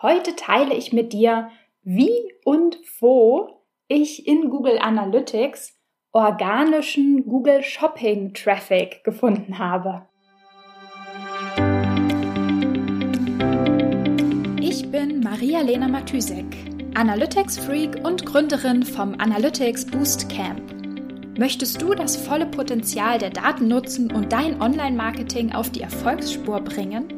Heute teile ich mit dir, wie und wo ich in Google Analytics organischen Google Shopping Traffic gefunden habe. Ich bin Maria-Lena Matysek, Analytics Freak und Gründerin vom Analytics Boost Camp. Möchtest du das volle Potenzial der Daten nutzen und dein Online-Marketing auf die Erfolgsspur bringen?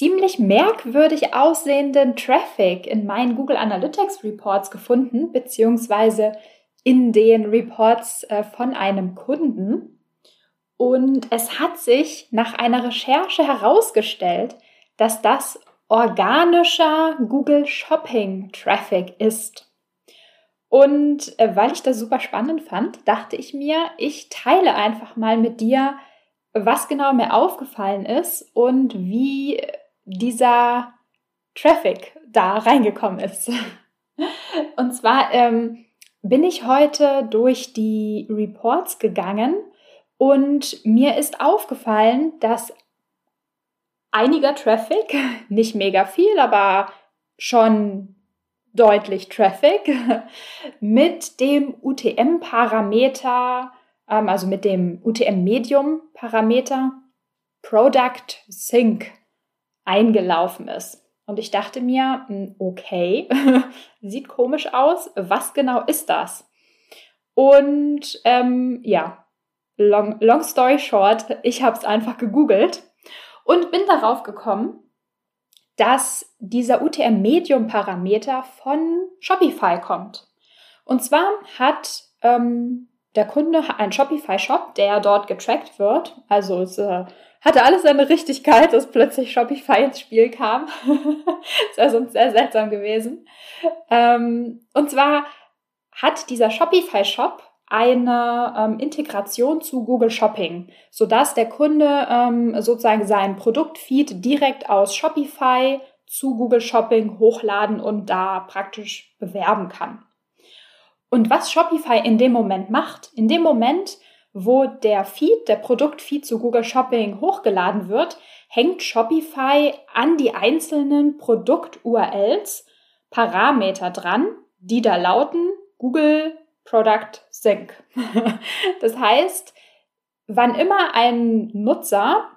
ziemlich merkwürdig aussehenden Traffic in meinen Google Analytics Reports gefunden, beziehungsweise in den Reports äh, von einem Kunden. Und es hat sich nach einer Recherche herausgestellt, dass das organischer Google Shopping Traffic ist. Und äh, weil ich das super spannend fand, dachte ich mir, ich teile einfach mal mit dir, was genau mir aufgefallen ist und wie dieser Traffic da reingekommen ist. Und zwar ähm, bin ich heute durch die Reports gegangen und mir ist aufgefallen, dass einiger Traffic, nicht mega viel, aber schon deutlich Traffic, mit dem UTM-Parameter, ähm, also mit dem UTM-Medium-Parameter Product Sync eingelaufen ist. Und ich dachte mir, hm, okay, sieht komisch aus. Was genau ist das? Und ähm, ja, long, long story short, ich habe es einfach gegoogelt und bin darauf gekommen, dass dieser UTM-Medium-Parameter von Shopify kommt. Und zwar hat ähm, der Kunde einen Shopify-Shop, der dort getrackt wird. Also es äh, hatte alles seine Richtigkeit, dass plötzlich Shopify ins Spiel kam. das wäre sonst sehr seltsam gewesen. Ähm, und zwar hat dieser Shopify-Shop eine ähm, Integration zu Google Shopping, sodass der Kunde ähm, sozusagen sein Produktfeed direkt aus Shopify zu Google Shopping hochladen und da praktisch bewerben kann. Und was Shopify in dem Moment macht, in dem Moment wo der Feed, der Produktfeed zu Google Shopping hochgeladen wird, hängt Shopify an die einzelnen Produkt-URLs Parameter dran, die da lauten Google Product Sync. das heißt, wann immer ein Nutzer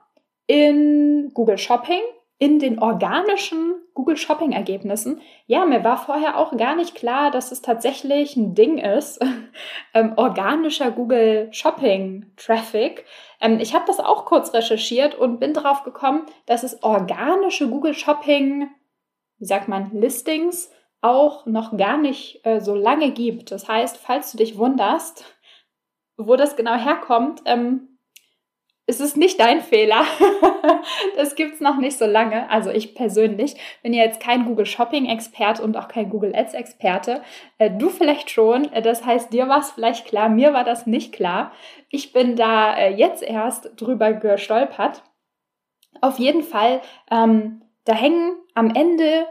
in Google Shopping in den organischen Google Shopping Ergebnissen. Ja, mir war vorher auch gar nicht klar, dass es tatsächlich ein Ding ist, ähm, organischer Google Shopping Traffic. Ähm, ich habe das auch kurz recherchiert und bin darauf gekommen, dass es organische Google Shopping, wie sagt man, Listings auch noch gar nicht äh, so lange gibt. Das heißt, falls du dich wunderst, wo das genau herkommt, ähm, es ist nicht dein Fehler. das gibt es noch nicht so lange. Also ich persönlich bin ja jetzt kein Google Shopping Experte und auch kein Google Ads Experte. Äh, du vielleicht schon. Äh, das heißt, dir war es vielleicht klar. Mir war das nicht klar. Ich bin da äh, jetzt erst drüber gestolpert. Auf jeden Fall, ähm, da hängen am Ende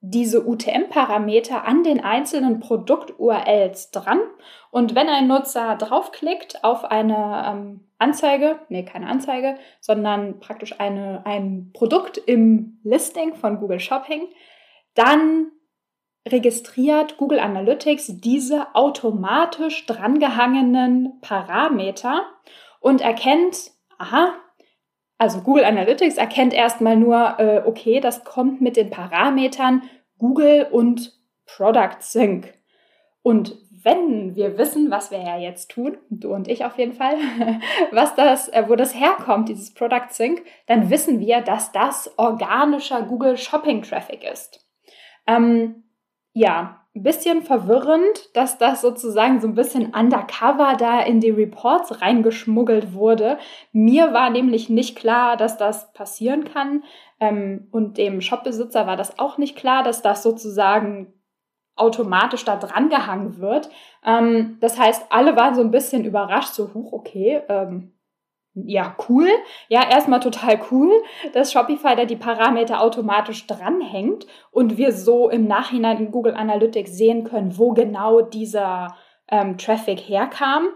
diese UTM-Parameter an den einzelnen Produkt-URLs dran. Und wenn ein Nutzer draufklickt auf eine ähm, Anzeige, nee, keine Anzeige, sondern praktisch eine, ein Produkt im Listing von Google Shopping, dann registriert Google Analytics diese automatisch drangehangenen Parameter und erkennt, aha, also Google Analytics erkennt erstmal nur, äh, okay, das kommt mit den Parametern Google und Product Sync. Und wenn wir wissen, was wir ja jetzt tun, du und ich auf jeden Fall, was das, äh, wo das herkommt, dieses Product Sync, dann wissen wir, dass das organischer Google Shopping Traffic ist. Ähm, ja, ein bisschen verwirrend, dass das sozusagen so ein bisschen undercover da in die Reports reingeschmuggelt wurde. Mir war nämlich nicht klar, dass das passieren kann. Ähm, und dem Shopbesitzer war das auch nicht klar, dass das sozusagen automatisch da dran gehangen wird. Ähm, das heißt, alle waren so ein bisschen überrascht, so, huch, okay, ähm, ja, cool. Ja, erstmal total cool, dass Shopify da die Parameter automatisch dranhängt und wir so im Nachhinein in Google Analytics sehen können, wo genau dieser ähm, Traffic herkam.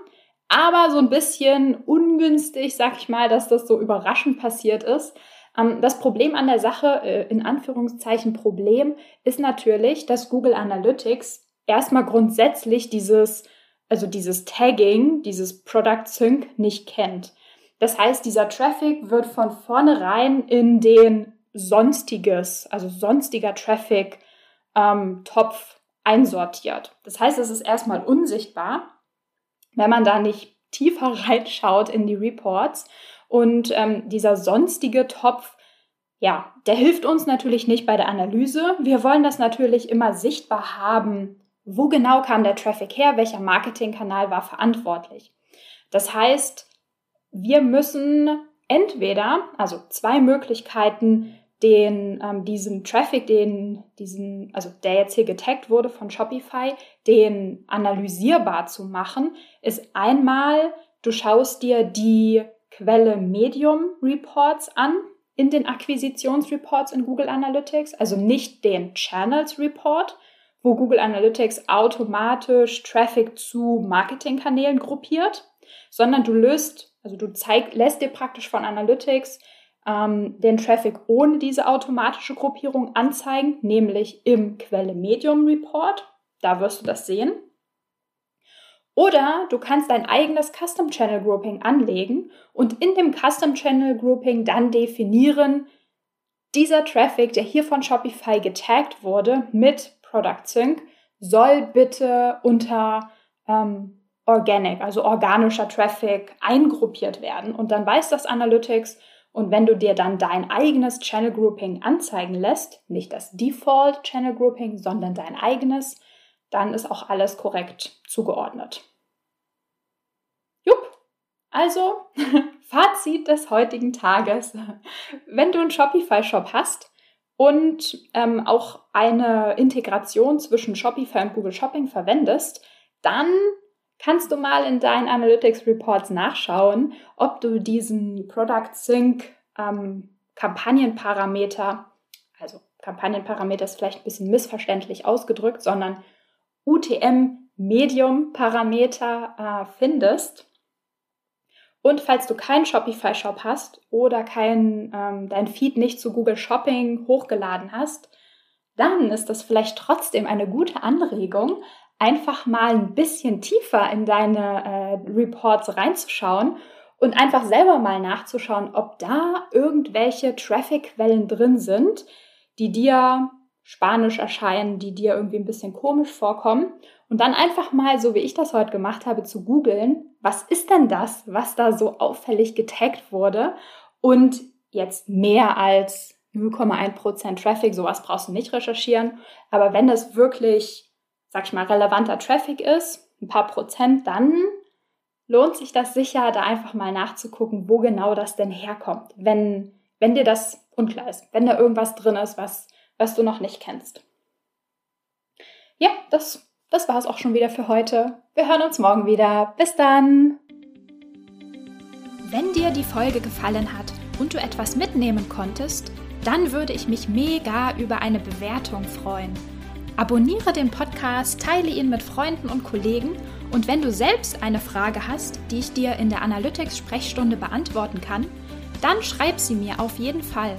Aber so ein bisschen ungünstig, sag ich mal, dass das so überraschend passiert ist. Ähm, das Problem an der Sache, äh, in Anführungszeichen Problem, ist natürlich, dass Google Analytics erstmal grundsätzlich dieses, also dieses Tagging, dieses Product Sync nicht kennt. Das heißt, dieser Traffic wird von vornherein in den sonstiges, also sonstiger Traffic ähm, Topf einsortiert. Das heißt, es ist erstmal unsichtbar, wenn man da nicht tiefer reinschaut in die Reports. Und ähm, dieser sonstige Topf, ja, der hilft uns natürlich nicht bei der Analyse. Wir wollen das natürlich immer sichtbar haben, wo genau kam der Traffic her, welcher Marketingkanal war verantwortlich. Das heißt, wir müssen entweder, also zwei Möglichkeiten, den, ähm, diesen Traffic, den, diesen, also der jetzt hier getaggt wurde von Shopify, den analysierbar zu machen, ist einmal, du schaust dir die Quelle Medium Reports an in den Akquisitionsreports in Google Analytics, also nicht den Channels Report, wo Google Analytics automatisch Traffic zu Marketingkanälen gruppiert, sondern du löst also du zeig, lässt dir praktisch von Analytics ähm, den Traffic ohne diese automatische Gruppierung anzeigen, nämlich im Quelle Medium Report. Da wirst du das sehen. Oder du kannst dein eigenes Custom Channel Grouping anlegen und in dem Custom Channel Grouping dann definieren, dieser Traffic, der hier von Shopify getaggt wurde mit Product Sync, soll bitte unter ähm, Organic, also organischer Traffic eingruppiert werden. Und dann weiß das Analytics, und wenn du dir dann dein eigenes Channel Grouping anzeigen lässt, nicht das Default Channel Grouping, sondern dein eigenes, dann ist auch alles korrekt zugeordnet. Jupp, also Fazit des heutigen Tages. Wenn du einen Shopify-Shop hast und ähm, auch eine Integration zwischen Shopify und Google Shopping verwendest, dann kannst du mal in deinen Analytics Reports nachschauen, ob du diesen Product Sync ähm, Kampagnenparameter, also Kampagnenparameter ist vielleicht ein bisschen missverständlich ausgedrückt, sondern UTM Medium Parameter äh, findest. Und falls du keinen Shopify Shop hast oder kein, ähm, dein Feed nicht zu Google Shopping hochgeladen hast, dann ist das vielleicht trotzdem eine gute Anregung, einfach mal ein bisschen tiefer in deine äh, Reports reinzuschauen und einfach selber mal nachzuschauen, ob da irgendwelche Traffic-Quellen drin sind, die dir spanisch erscheinen, die dir irgendwie ein bisschen komisch vorkommen. Und dann einfach mal, so wie ich das heute gemacht habe, zu googeln, was ist denn das, was da so auffällig getaggt wurde? Und jetzt mehr als 0,1% Traffic, sowas brauchst du nicht recherchieren. Aber wenn das wirklich sag ich mal, relevanter Traffic ist, ein paar Prozent, dann lohnt sich das sicher, da einfach mal nachzugucken, wo genau das denn herkommt, wenn, wenn dir das unklar ist, wenn da irgendwas drin ist, was, was du noch nicht kennst. Ja, das, das war es auch schon wieder für heute. Wir hören uns morgen wieder. Bis dann! Wenn dir die Folge gefallen hat und du etwas mitnehmen konntest, dann würde ich mich mega über eine Bewertung freuen. Abonniere den Podcast, teile ihn mit Freunden und Kollegen und wenn du selbst eine Frage hast, die ich dir in der Analytics-Sprechstunde beantworten kann, dann schreib sie mir auf jeden Fall